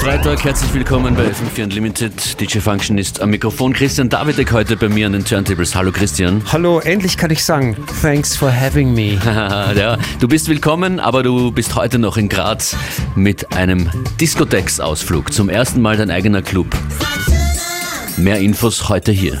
Freitag, herzlich willkommen bei FM4 Unlimited. DJ Function ist am Mikrofon. Christian Davidek heute bei mir an den Turntables. Hallo Christian. Hallo, endlich kann ich sagen, thanks for having me. ja, du bist willkommen, aber du bist heute noch in Graz mit einem Diskotheksausflug. Zum ersten Mal dein eigener Club. Mehr Infos heute hier.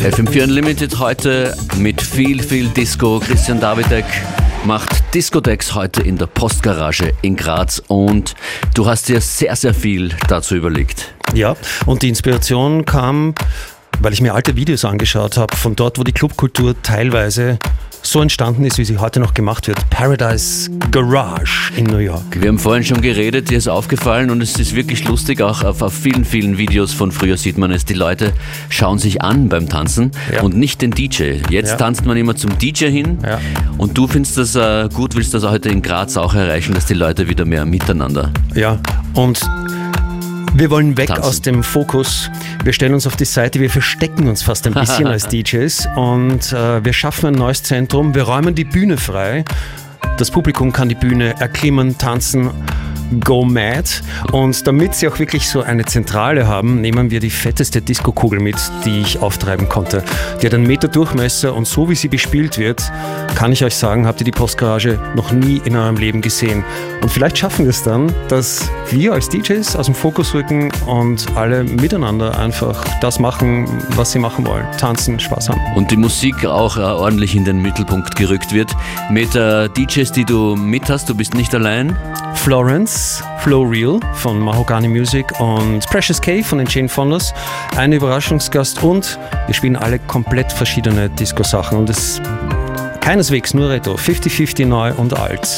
FM4 Unlimited heute mit viel, viel Disco. Christian Davidek macht Discodex heute in der Postgarage in Graz und du hast dir sehr, sehr viel dazu überlegt. Ja, und die Inspiration kam, weil ich mir alte Videos angeschaut habe, von dort, wo die Clubkultur teilweise so entstanden ist, wie sie heute noch gemacht wird. Paradise Garage in New York. Wir haben vorhin schon geredet, dir ist aufgefallen und es ist wirklich lustig, auch auf, auf vielen, vielen Videos von früher sieht man es, die Leute schauen sich an beim Tanzen ja. und nicht den DJ. Jetzt ja. tanzt man immer zum DJ hin ja. und du findest das äh, gut, willst das heute in Graz auch erreichen, dass die Leute wieder mehr miteinander. Ja, und wir wollen weg Tanzen. aus dem Fokus. Wir stellen uns auf die Seite, wir verstecken uns fast ein bisschen als DJs und äh, wir schaffen ein neues Zentrum. Wir räumen die Bühne frei. Das Publikum kann die Bühne erklimmen, tanzen Go Mad. Und damit sie auch wirklich so eine Zentrale haben, nehmen wir die fetteste Disco-Kugel mit, die ich auftreiben konnte. Die hat einen Meter Durchmesser und so wie sie bespielt wird, kann ich euch sagen, habt ihr die Postgarage noch nie in eurem Leben gesehen. Und vielleicht schaffen wir es dann, dass wir als DJs aus dem Fokus rücken und alle miteinander einfach das machen, was sie machen wollen. Tanzen, Spaß haben. Und die Musik auch äh, ordentlich in den Mittelpunkt gerückt wird. Mit äh, DJs, die du mit hast, du bist nicht allein. Florence, Flow Real von Mahogany Music und Precious K von den Jane Fonders. Ein Überraschungsgast und wir spielen alle komplett verschiedene Disco-Sachen und es Keineswegs nur Retro, 50-50 neu und alt.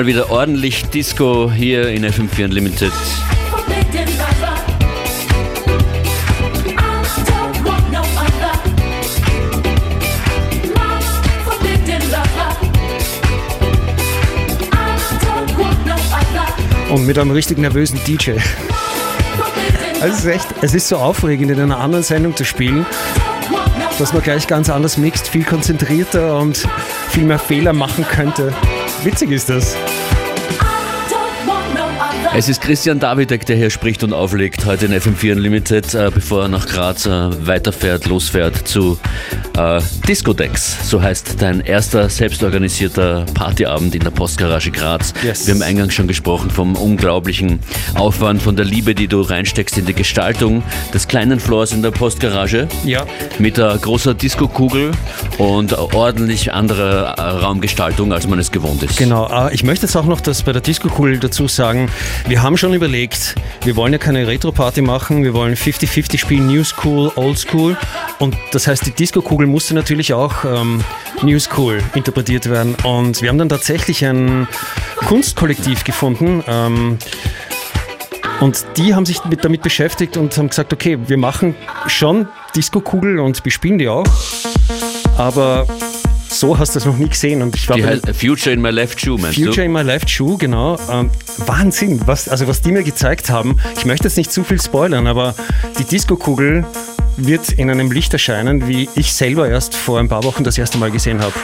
Mal wieder ordentlich Disco hier in FM4 Unlimited. Und mit einem richtig nervösen DJ. Also es ist echt, es ist so aufregend, in einer anderen Sendung zu spielen, dass man gleich ganz anders mixt, viel konzentrierter und viel mehr Fehler machen könnte. Witzig ist das. Es ist Christian Davidek, der hier spricht und auflegt, heute in FM4 Unlimited, äh, bevor er nach Graz äh, weiterfährt, losfährt zu äh, Discodex. So heißt dein erster selbstorganisierter Partyabend in der Postgarage Graz. Yes. Wir haben eingangs schon gesprochen vom unglaublichen Aufwand, von der Liebe, die du reinsteckst in die Gestaltung des kleinen Floors in der Postgarage. Ja. Mit der großer Disco-Kugel und ordentlich anderer äh, Raumgestaltung, als man es gewohnt ist. Genau. Äh, ich möchte jetzt auch noch das bei der Disco-Kugel dazu sagen. Wir haben schon überlegt, wir wollen ja keine Retro-Party machen, wir wollen 50-50 spielen, New School, Old School. Und das heißt, die Disco-Kugel musste natürlich auch ähm, New School interpretiert werden. Und wir haben dann tatsächlich ein Kunstkollektiv gefunden. Ähm, und die haben sich mit, damit beschäftigt und haben gesagt, okay, wir machen schon Disco-Kugel und bespielen die auch. Aber so hast du das noch nie gesehen. Und ich war die heißt Future in my left shoe, meinst Future du? in my left shoe, genau. Ähm, Wahnsinn, was, also was die mir gezeigt haben. Ich möchte jetzt nicht zu viel spoilern, aber die Disco-Kugel wird in einem Licht erscheinen, wie ich selber erst vor ein paar Wochen das erste Mal gesehen habe.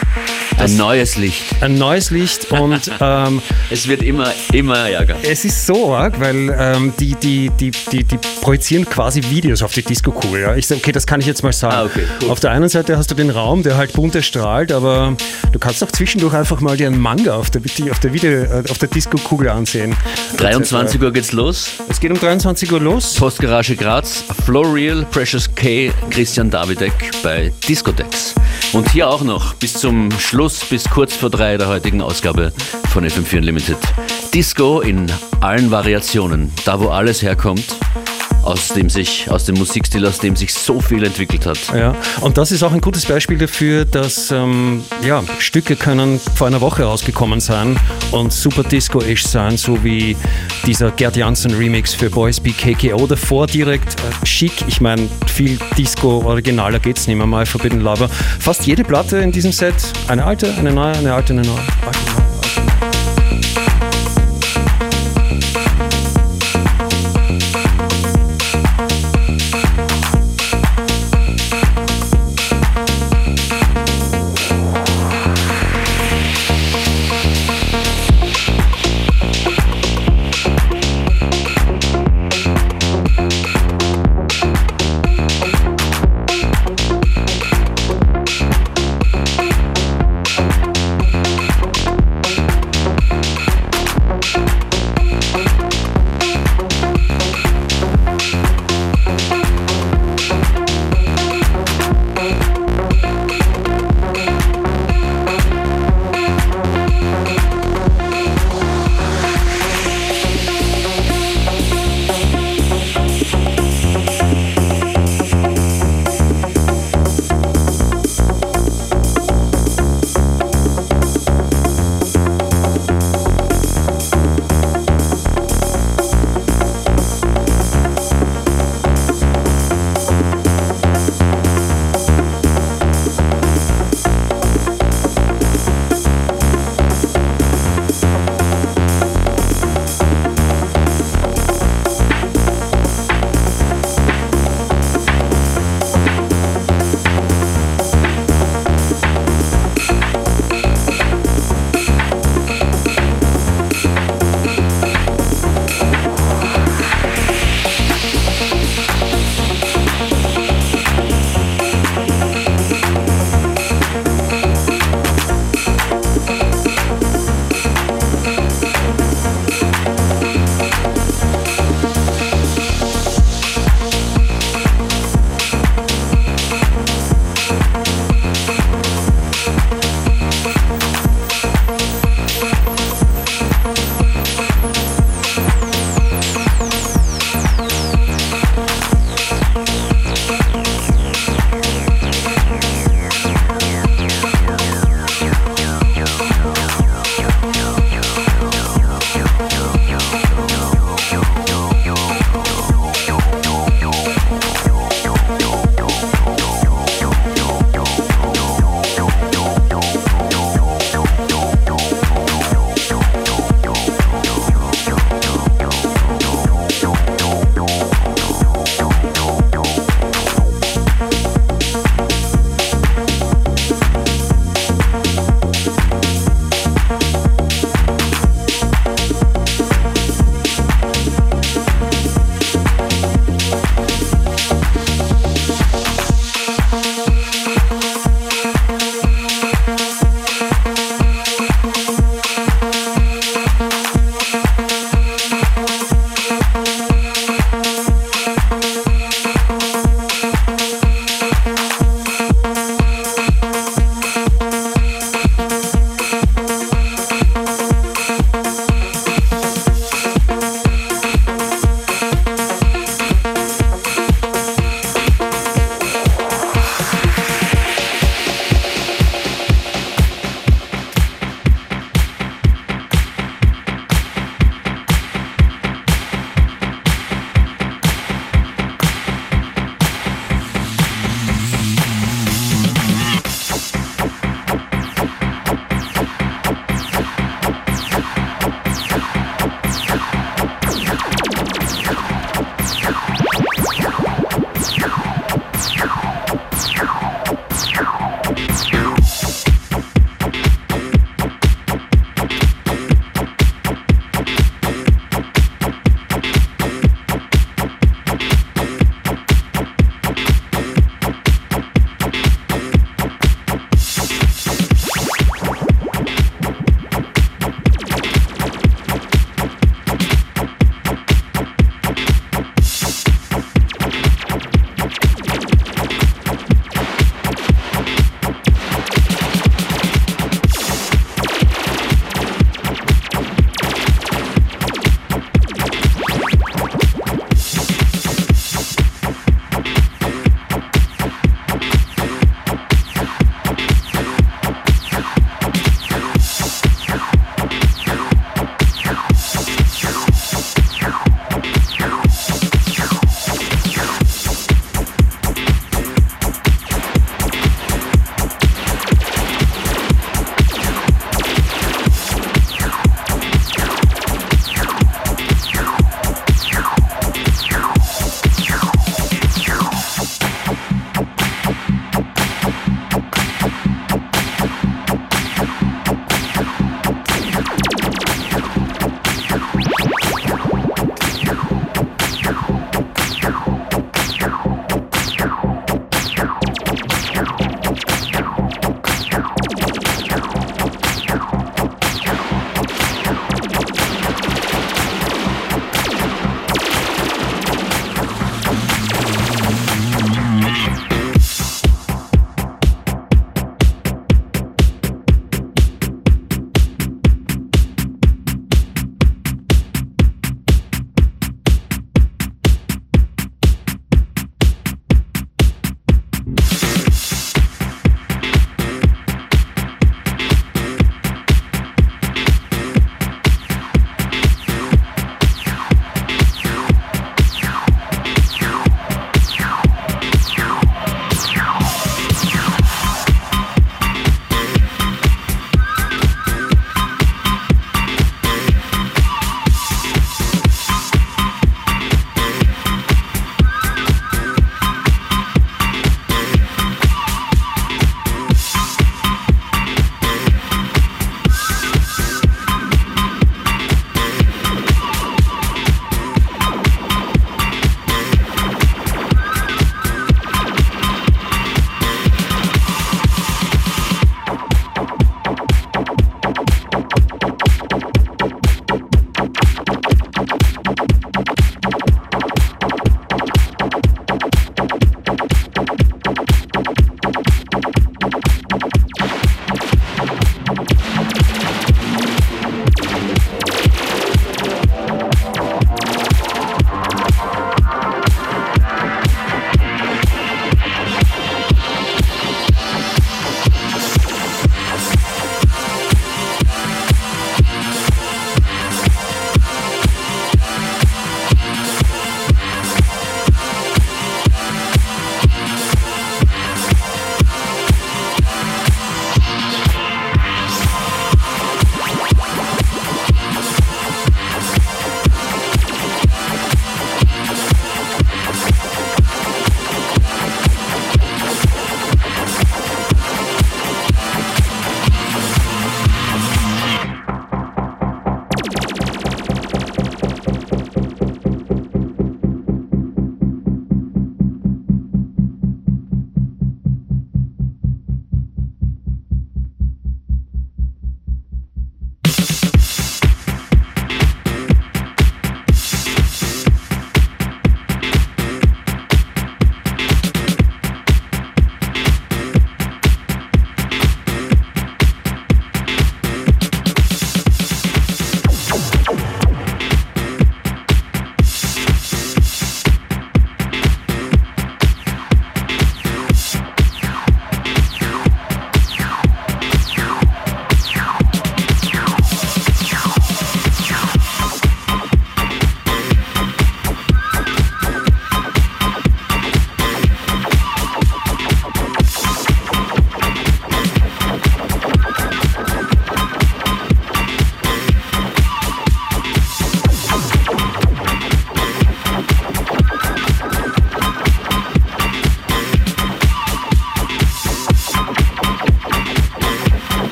Ein neues Licht. Ein neues Licht und ähm, es wird immer, immer ärger. Es ist so arg, weil ähm, die, die, die, die, die projizieren quasi Videos auf die Disco-Kugel. Ja? Ich sage, okay, das kann ich jetzt mal sagen. Ah, okay, cool. Auf der einen Seite hast du den Raum, der halt bunt erstrahlt, aber du kannst auch zwischendurch einfach mal dir einen Manga auf der, auf der, Video, auf der Disco-Kugel ansehen. 23 Uhr geht's los. Es geht um 23 Uhr los. Postgarage Graz, Florial, Precious K, Christian Davidek bei Discodex. Und hier auch noch bis zum Schluss, bis kurz vor drei der heutigen Ausgabe von FM4 Unlimited. Disco in allen Variationen, da wo alles herkommt aus dem sich, aus dem Musikstil, aus dem sich so viel entwickelt hat. Ja, und das ist auch ein gutes Beispiel dafür, dass ähm, ja, Stücke können vor einer Woche rausgekommen sein und super Disco-ish sein, so wie dieser Gerd Janssen Remix für Boys Be KKO. Davor direkt äh, schick, ich meine, viel Disco-originaler geht's nicht mehr mal, Forbidden Lover. Fast jede Platte in diesem Set, eine alte, eine neue, eine alte, eine neue. Alte, neue.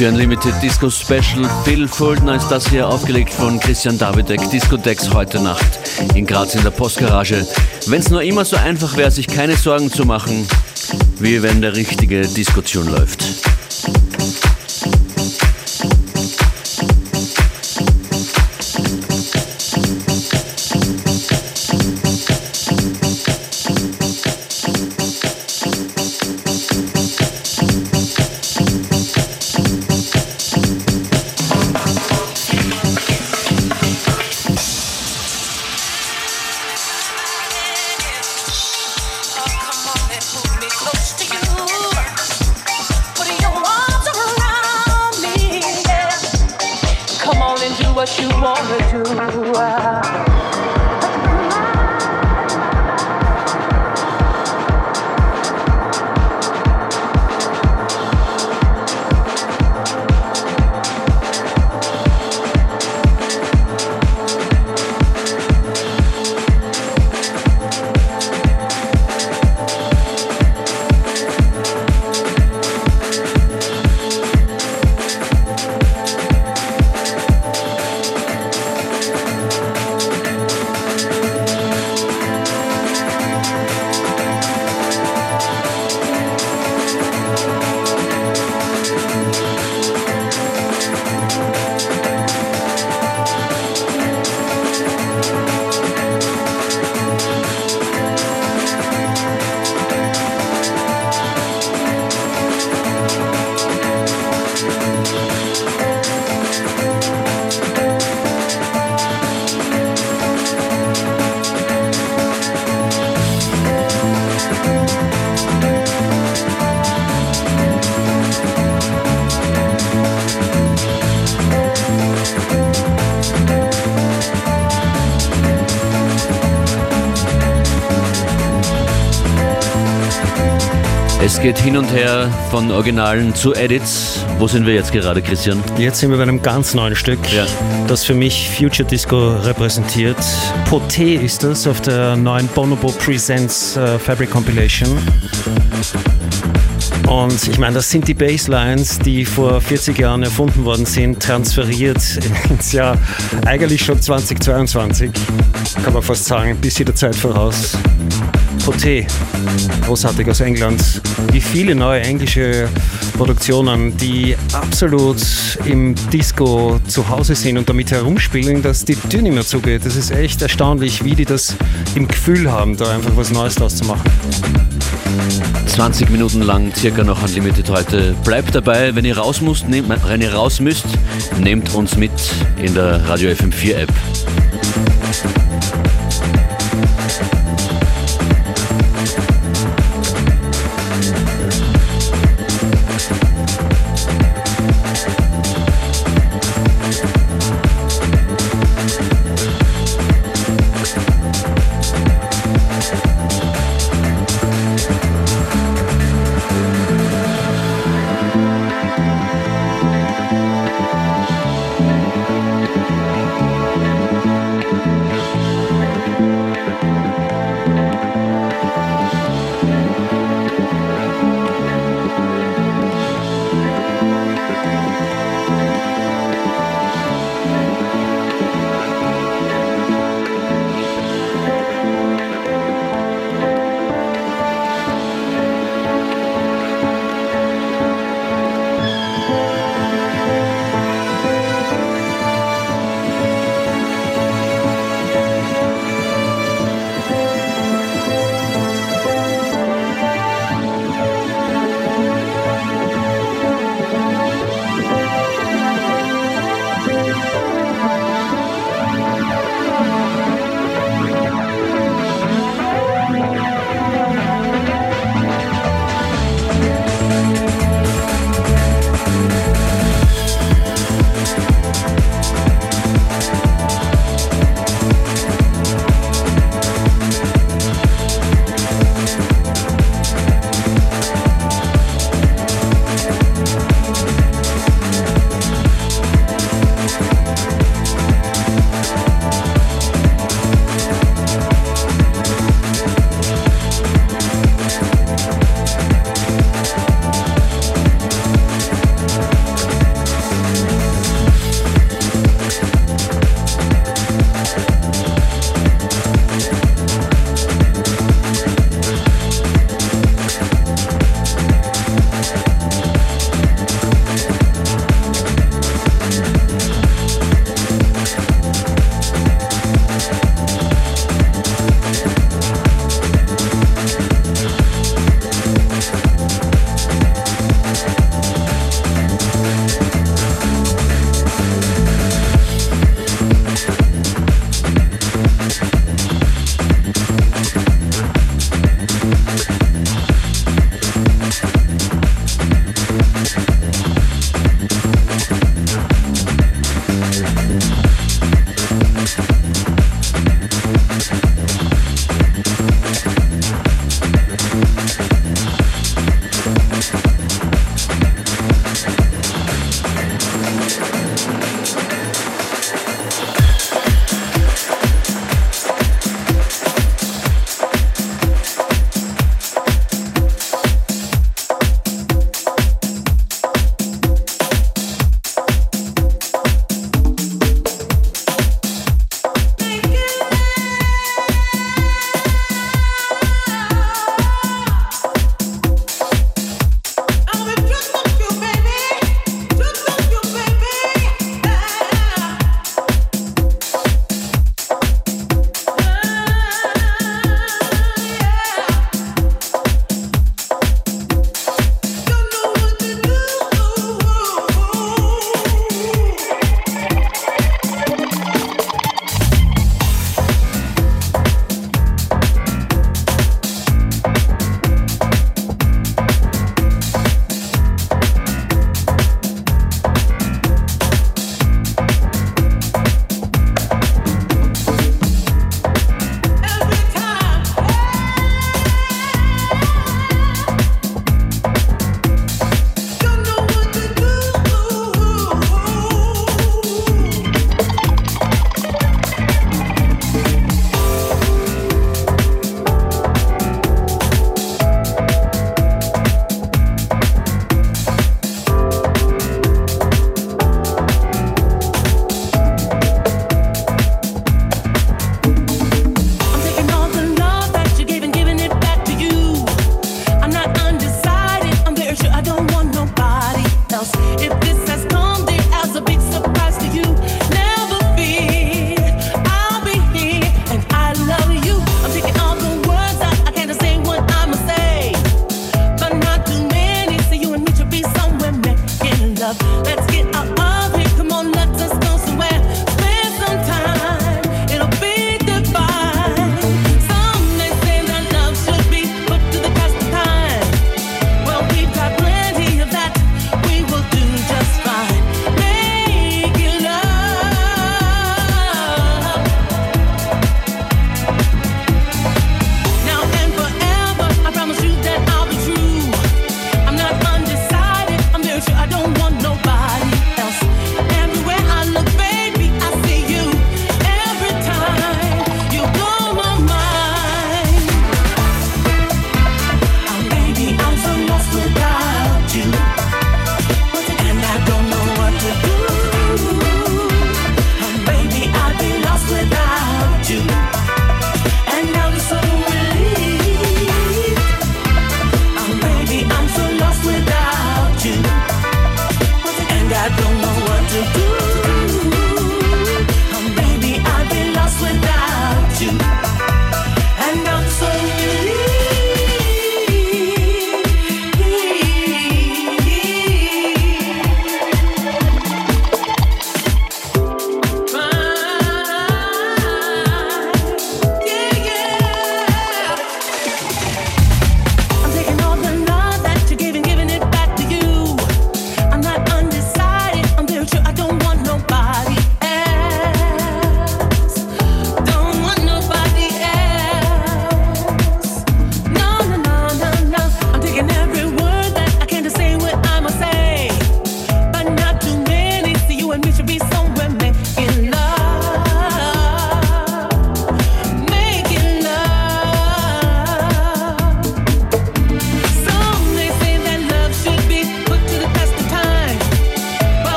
Für Unlimited Disco Special. Phil Fuldner ist das hier aufgelegt von Christian Davidek. Discodex heute Nacht in Graz in der Postgarage. Wenn es nur immer so einfach wäre, sich keine Sorgen zu machen, wie wenn der richtige Disco-Tune läuft. Es geht hin und her von Originalen zu Edits. Wo sind wir jetzt gerade, Christian? Jetzt sind wir bei einem ganz neuen Stück, ja. das für mich Future Disco repräsentiert. Poté ist das auf der neuen Bonobo Presents uh, Fabric Compilation. Und ich meine, das sind die Basslines, die vor 40 Jahren erfunden worden sind, transferiert ins Jahr eigentlich schon 2022. Kann man fast sagen, bis der Zeit voraus. Poté, großartig aus England. Wie viele neue englische Produktionen, die absolut im Disco zu Hause sind und damit herumspielen, dass die Tür nicht mehr zugeht. Das ist echt erstaunlich, wie die das im Gefühl haben, da einfach was Neues draus zu machen. 20 Minuten lang circa noch Unlimited heute. Bleibt dabei, wenn ihr raus müsst, nehmt, wenn ihr raus müsst, nehmt uns mit in der Radio FM4 App.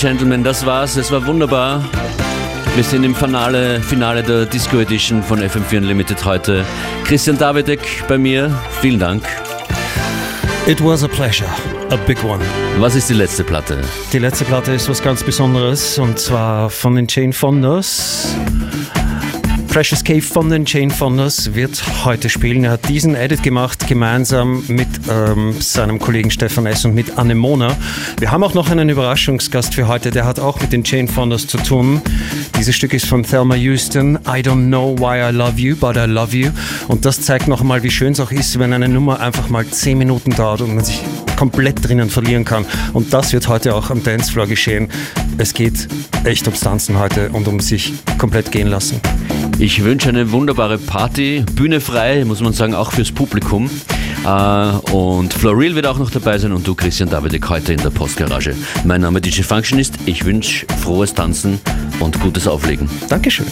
Gentlemen, das war's. Es war wunderbar. Wir sind im Finale, Finale der Disco Edition von FM4 Unlimited heute. Christian Davidek bei mir. Vielen Dank. It was a pleasure. A big one. Was ist die letzte Platte? Die letzte Platte ist was ganz Besonderes und zwar von den Jane Fondas. Precious Cave von den Jane Fondas wird heute spielen. Er hat diesen Edit gemacht, gemeinsam mit ähm, seinem Kollegen Stefan S. und mit Anemona. Wir haben auch noch einen Überraschungsgast für heute, der hat auch mit den Jane Fondas zu tun. Dieses Stück ist von Thelma Houston. I don't know why I love you, but I love you. Und das zeigt noch einmal, wie schön es auch ist, wenn eine Nummer einfach mal 10 Minuten dauert und man sich komplett drinnen verlieren kann. Und das wird heute auch am Dancefloor geschehen. Es geht echt ums Tanzen heute und um sich komplett gehen lassen. Ich wünsche eine wunderbare Party, Bühne frei, muss man sagen, auch fürs Publikum. Äh, und Floril wird auch noch dabei sein und du, Christian Davidek, heute in der Postgarage. Mein Name DJ Function ist. Ich wünsche frohes Tanzen und gutes Auflegen. Dankeschön.